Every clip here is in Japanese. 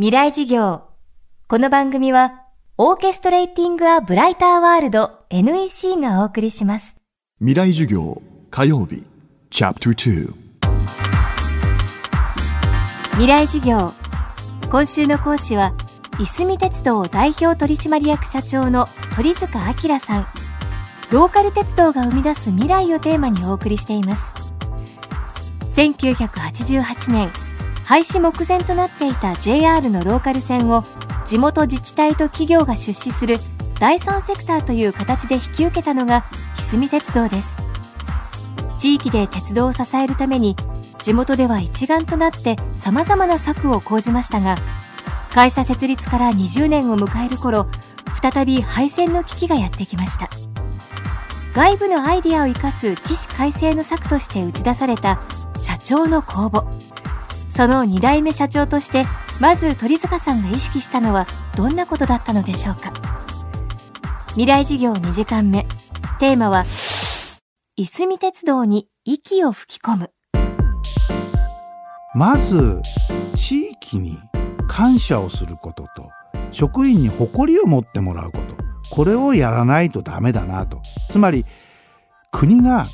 未来事業。この番組は、オーケストレーティング・ア・ブライター・ワールド NEC がお送りします。未来授業火曜日チャプター未来事業。今週の講師は、いすみ鉄道代表取締役社長の鳥塚明さん。ローカル鉄道が生み出す未来をテーマにお送りしています。1988年、廃止目前となっていた JR のローカル線を地元自治体と企業が出資する第三セクターという形で引き受けたのがいすみ鉄道です。地域で鉄道を支えるために地元では一丸となって様々な策を講じましたが会社設立から20年を迎える頃再び廃線の危機がやってきました。外部のアイデアを生かす起死回生の策として打ち出された社長の公募。その2代目社長としてまず鳥塚さんが意識したのはどんなことだったのでしょうか？未来事業2時間目。テーマはいすみ鉄道に息を吹き込む。まず地域に感謝をすることと職員に誇りを持ってもらうこと。これをやらないとダメだなと。つまり国が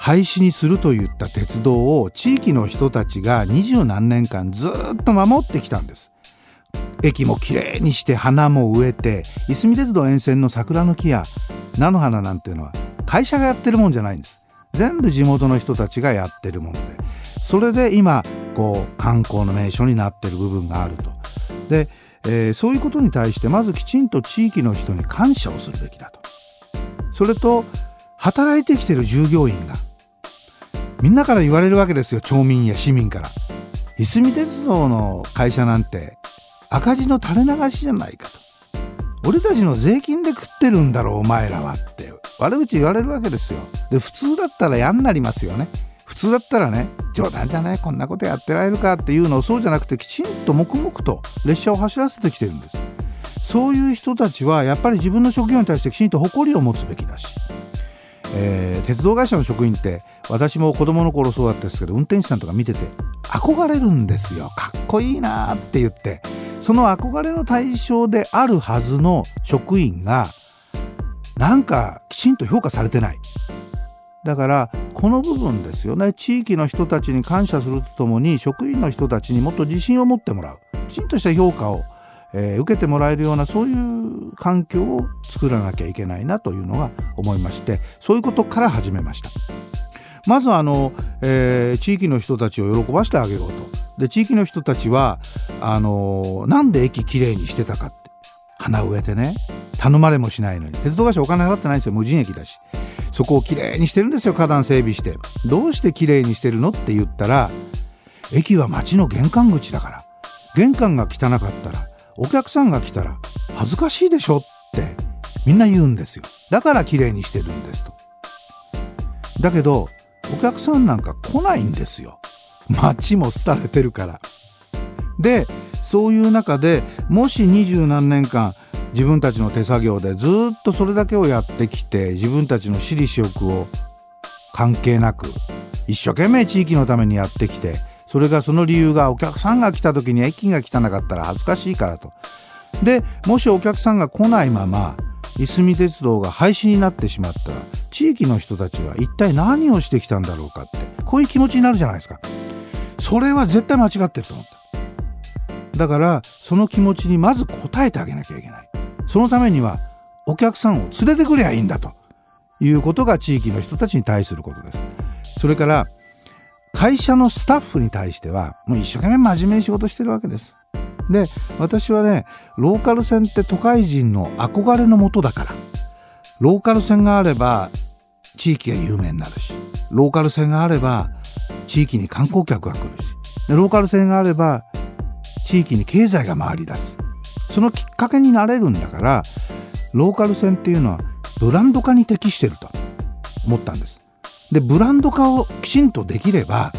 廃止にするといった鉄道を地域の人たちが二十何年間ずっと守ってきたんです。駅もきれいにして花も植えていすみ鉄道沿線の桜の木や菜の花なんていうのは会社がやってるもんじゃないんです。全部地元の人たちがやってるもので。それで今こう観光の名所になってる部分があると。で、えーそういうことに対してまずきちんと地域の人に感謝をするべきだと。それと働いてきてる従業員がみんなから言われるわけですよ。町民や市民から。いすみ鉄道の会社なんて赤字の垂れ流しじゃないかと。俺たちの税金で食ってるんだろうお前らはって。悪口言われるわけですよ。で普通だったら嫌になりますよね。普通だったらね冗談じゃないこんなことやってられるかっていうのをそうじゃなくてきちんと黙々と列車を走らせてきてるんです。そういう人たちはやっぱり自分の職業に対してきちんと誇りを持つべきだし、えー鉄道会社の職員って私も子供の頃そうだったんですけど運転手さんとか見てて憧れるんですよ。かっこいいなって言って。その憧れの対象であるはずの職員がなんかきちんと評価されてない。だからこの部分ですよね。地域の人たちに感謝するとともに職員の人たちにもっと自信を持ってもらう。きちんとした評価を、えー受けてもらえるようなそういう環境を作らなきゃいけないなというのが思いましてそういうことから始めました。まずあの、えー地域の人たちを喜ばしてあげようと。で地域の人たちはあのなんで駅きれいにしてたかって。花植えてね。頼まれもしないのに。鉄道会社お金払ってないんですよ。無人駅だし。そこをきれいにしてるんですよ。花壇整備して。どうしてきれいにしてるのって言ったら駅は町の玄関口だから。玄関が汚かったらお客さんが来たら恥ずかしいでしょってみんな言うんですよ。だからきれいにしてるんですと。だけど客さんなんか来ないんですよ。街も廃れてるから。でそういう中でもし二十何年間自分たちの手作業でずっとそれだけをやってきて自分たちの私利私欲を関係なく一生懸命地域のためにやってきてそれがその理由がお客さんが来た時に駅が汚かったら恥ずかしいからと。でもしお客さんが来ないままいすみ鉄道が廃止になってしまったら地域の人たちは一体何をしてきたんだろうかってこういう気持ちになるじゃないですか。それは絶対間違ってると思っただからその気持ちにまず応えてあげなきゃいけない。そのためにはお客さんを連れてくりゃいいんだということが地域の人たちに対することです。それから会社のスタッフに対してはもう一生懸命真面目に仕事してるわけです。で私はねローカル線って都会人の憧れのもとだから。ローカル線があれば地域が有名になるし。ローカル線があれば地域に観光客が来るし。ローカル線があれば地域に経済が回り出す。そのきっかけになれるんだからローカル線っていうのはブランド化に適してると思ったんです。でブランド化をきちんとできれば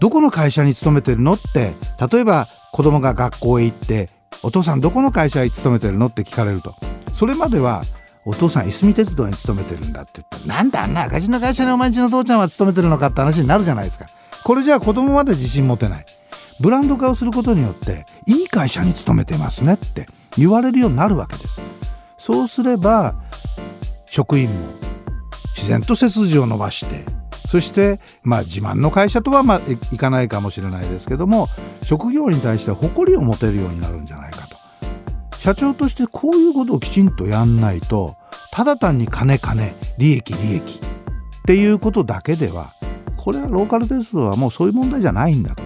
どこの会社に勤めてるのって例えば子供が学校へ行って「お父さんどこの会社に勤めてるの?」って聞かれると。それまでは「お父さんいすみ鉄道に勤めてるんだ」って言った。ら「なんだあんな赤字の会社にお前んちの父ちゃんは勤めてるのか」って話になるじゃないですか。これじゃあ子供まで自信持てない。ブランド化をすることによっていい会社に勤めてますねって言われるようになるわけです。そうすれば職員も自然と背筋を伸ばしてそしてまあ自慢の会社とはまあいかないかもしれないですけども職業に対して誇りを持てるようになるんじゃないかと。社長としてこういうことをきちんとやんないとただ単に金金利益利益っていうことだけではこれはローカル鉄道はもうそういう問題じゃないんだと。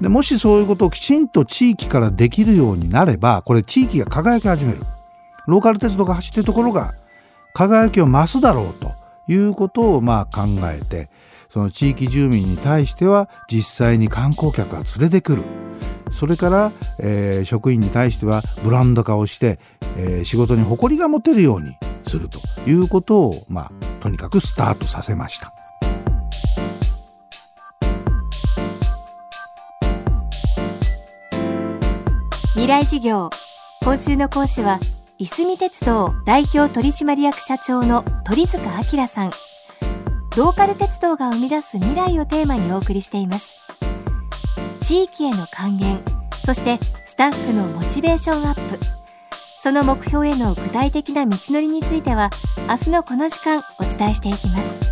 でもしそういうことをきちんと地域からできるようになればこれ地域が輝き始める。ローカル鉄道が走ってるところが輝きを増すだろうと。いうことをまあ考えてその地域住民に対しては実際に観光客が連れてくるそれから、えー、職員に対してはブランド化をして、えー、仕事に誇りが持てるようにするということをまあとにかくスタートさせました。未来事業今週の講師はいすみ鉄道代表取締役社長の鳥塚明さん。ローカル鉄道が生み出す未来をテーマにお送りしています。地域への還元そしてスタッフのモチベーションアップ。その目標への具体的な道のりについては明日のこの時間お伝えしていきます。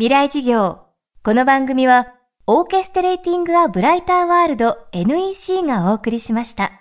未来事業。この番組は、オーケストレーティング・ア・ブライター・ワールド NEC がお送りしました。